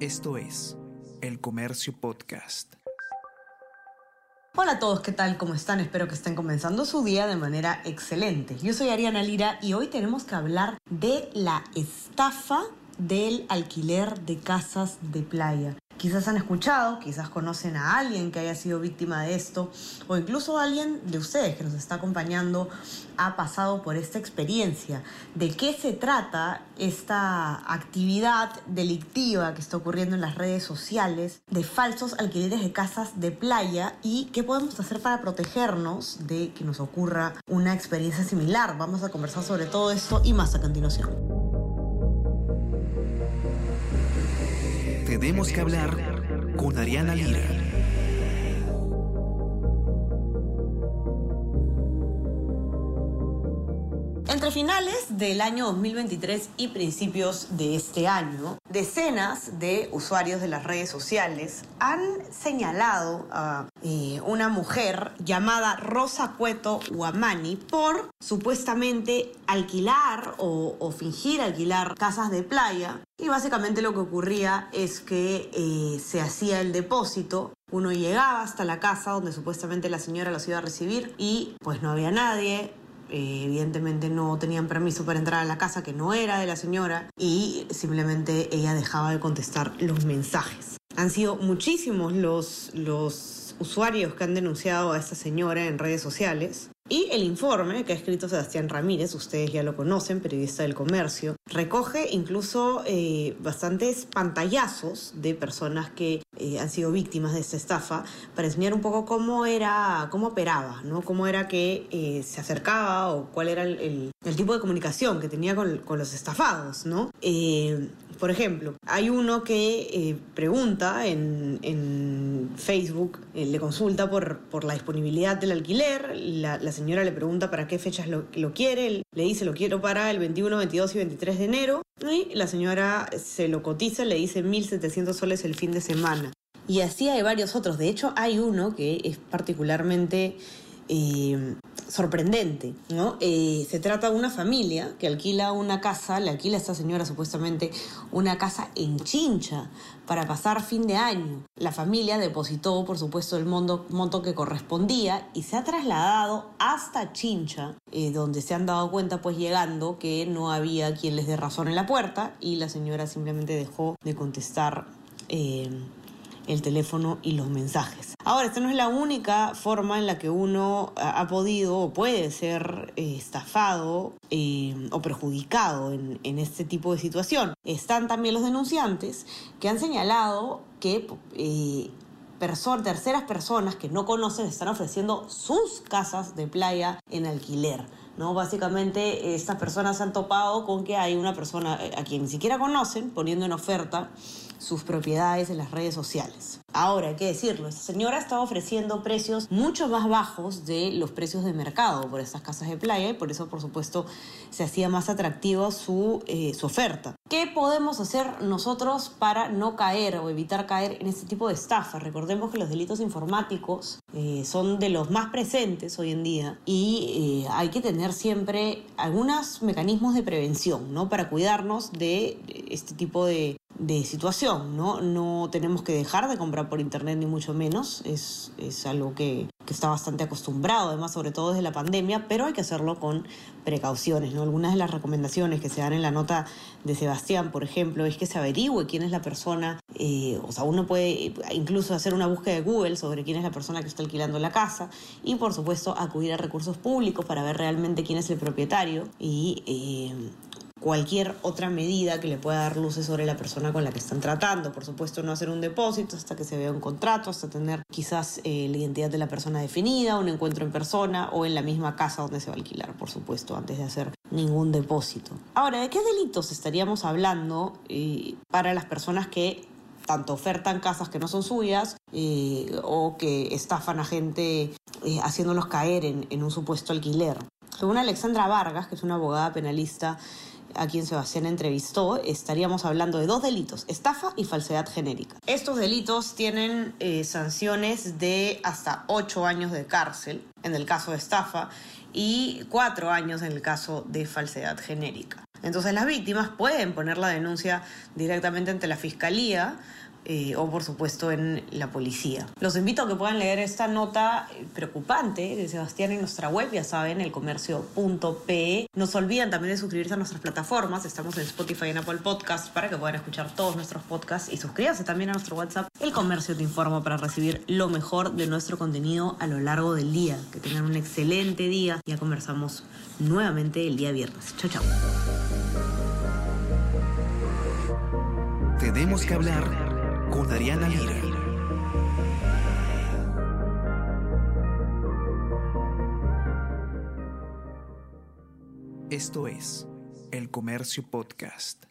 Esto es El Comercio Podcast. Hola a todos, ¿qué tal? ¿Cómo están? Espero que estén comenzando su día de manera excelente. Yo soy Ariana Lira y hoy tenemos que hablar de la estafa del alquiler de casas de playa. Quizás han escuchado, quizás conocen a alguien que haya sido víctima de esto, o incluso alguien de ustedes que nos está acompañando ha pasado por esta experiencia. ¿De qué se trata esta actividad delictiva que está ocurriendo en las redes sociales de falsos alquileres de casas de playa y qué podemos hacer para protegernos de que nos ocurra una experiencia similar? Vamos a conversar sobre todo esto y más a continuación. Tenemos que hablar con Ariana Lira. Entre finales del año 2023 y principios de este año, decenas de usuarios de las redes sociales han señalado a eh, una mujer llamada Rosa Cueto Guamani por supuestamente alquilar o, fingir alquilar casas de playa. Y básicamente lo que ocurría es que eh, se hacía el depósito. Uno llegaba hasta la casa donde supuestamente la señora los iba a recibir y pues no había nadie, eh, evidentemente no tenían permiso para entrar a la casa que no era de la señora y simplemente ella dejaba de contestar los mensajes. Han sido muchísimos los, los usuarios que han denunciado a esta señora en redes sociales y el informe que ha escrito Sebastián Ramírez, ustedes ya lo conocen, periodista del comercio, recoge incluso eh, bastantes pantallazos de personas que eh, han sido víctimas de esta estafa para enseñar un poco cómo era, cómo operaba, ¿no? Cómo era que eh, se acercaba o cuál era el, tipo de comunicación que tenía con, los estafados, ¿no? Por ejemplo, hay uno que pregunta en, Facebook, le consulta por, la disponibilidad del alquiler, la, la señora le pregunta para qué fechas lo, quiere, le dice lo quiero para el 21, 22 y 23 de enero, y la señora se lo cotiza, le dice 1.700 soles el fin de semana. Y así hay varios otros, de hecho hay uno que es particularmente eh, sorprendente, ¿no? Eh, se trata de una familia que alquila una casa, le alquila a esta señora supuestamente una casa en Chincha para pasar fin de año. La familia depositó, por supuesto, el monto, que correspondía y se ha trasladado hasta Chincha, eh, donde se han dado cuenta, pues llegando, que no había quien les dé razón en la puerta y la señora simplemente dejó de contestar el teléfono y los mensajes. Ahora, esta no es la única forma en la que uno ha podido o puede ser eh, estafado eh, o perjudicado en, este tipo de situación. Están también los denunciantes que han señalado que eh, terceras personas que no conocen están ofreciendo sus casas de playa en alquiler. ¿No? Básicamente estas personas se han topado con que hay una persona a quien ni siquiera conocen poniendo en oferta sus propiedades en las redes sociales. Ahora, hay que decirlo, esta señora estaba ofreciendo precios mucho más bajos de los precios de mercado por estas casas de playa y por eso, por supuesto, se hacía más atractiva su, eh, su oferta. ¿Qué podemos hacer nosotros para no caer o evitar caer en este tipo de estafa? Recordemos que los delitos informáticos eh, son de los más presentes hoy en día y eh, hay que tener siempre algunos mecanismos de prevención, ¿no? Para cuidarnos de este tipo de, de situación, ¿no? No tenemos que dejar de comprar por internet ni mucho menos, es, es algo que, que, está bastante acostumbrado, además sobre todo desde la pandemia, pero hay que hacerlo con precauciones, ¿no? Algunas de las recomendaciones que se dan en la nota de Sebastián, por ejemplo, es que se averigüe quién es la persona, eh, o sea, uno puede incluso hacer una búsqueda de Google sobre quién es la persona que está alquilando la casa y por supuesto acudir a recursos públicos para ver realmente quién es el propietario y eh, cualquier otra medida que le pueda dar luces sobre la persona con la que están tratando. Por supuesto, no hacer un depósito hasta que se vea un contrato, hasta tener quizás eh, la identidad de la persona definida, un encuentro en persona o en la misma casa donde se va a alquilar, por supuesto, antes de hacer ningún depósito. Ahora, ¿de qué delitos estaríamos hablando eh, para las personas que tanto ofertan casas que no son suyas eh, o que estafan a gente haciéndolos caer en un supuesto alquiler? Según Alexandra Vargas, que es una abogada penalista a quien Sebastián entrevistó, estaríamos hablando de dos delitos, estafa y falsedad genérica. Estos delitos tienen eh, sanciones de hasta ocho años de cárcel, en el caso de estafa, y cuatro años en el caso de falsedad genérica. Entonces las víctimas pueden poner la denuncia directamente ante la fiscalía eh, o por supuesto en la policía. Los invito a que puedan leer esta nota eh, preocupante de Sebastián en nuestra web, ya saben, elcomercio.pe. No se olviden también de suscribirse a nuestras plataformas, estamos en Spotify y en Apple Podcast para que puedan escuchar todos nuestros podcasts y suscríbanse también a nuestro WhatsApp. El Comercio te informa para recibir lo mejor de nuestro contenido a lo largo del día. Que tengan un excelente día. Ya conversamos nuevamente el día viernes. Chao, chao. Tenemos que hablar con Ariana Lira. Esto es El Comercio Podcast.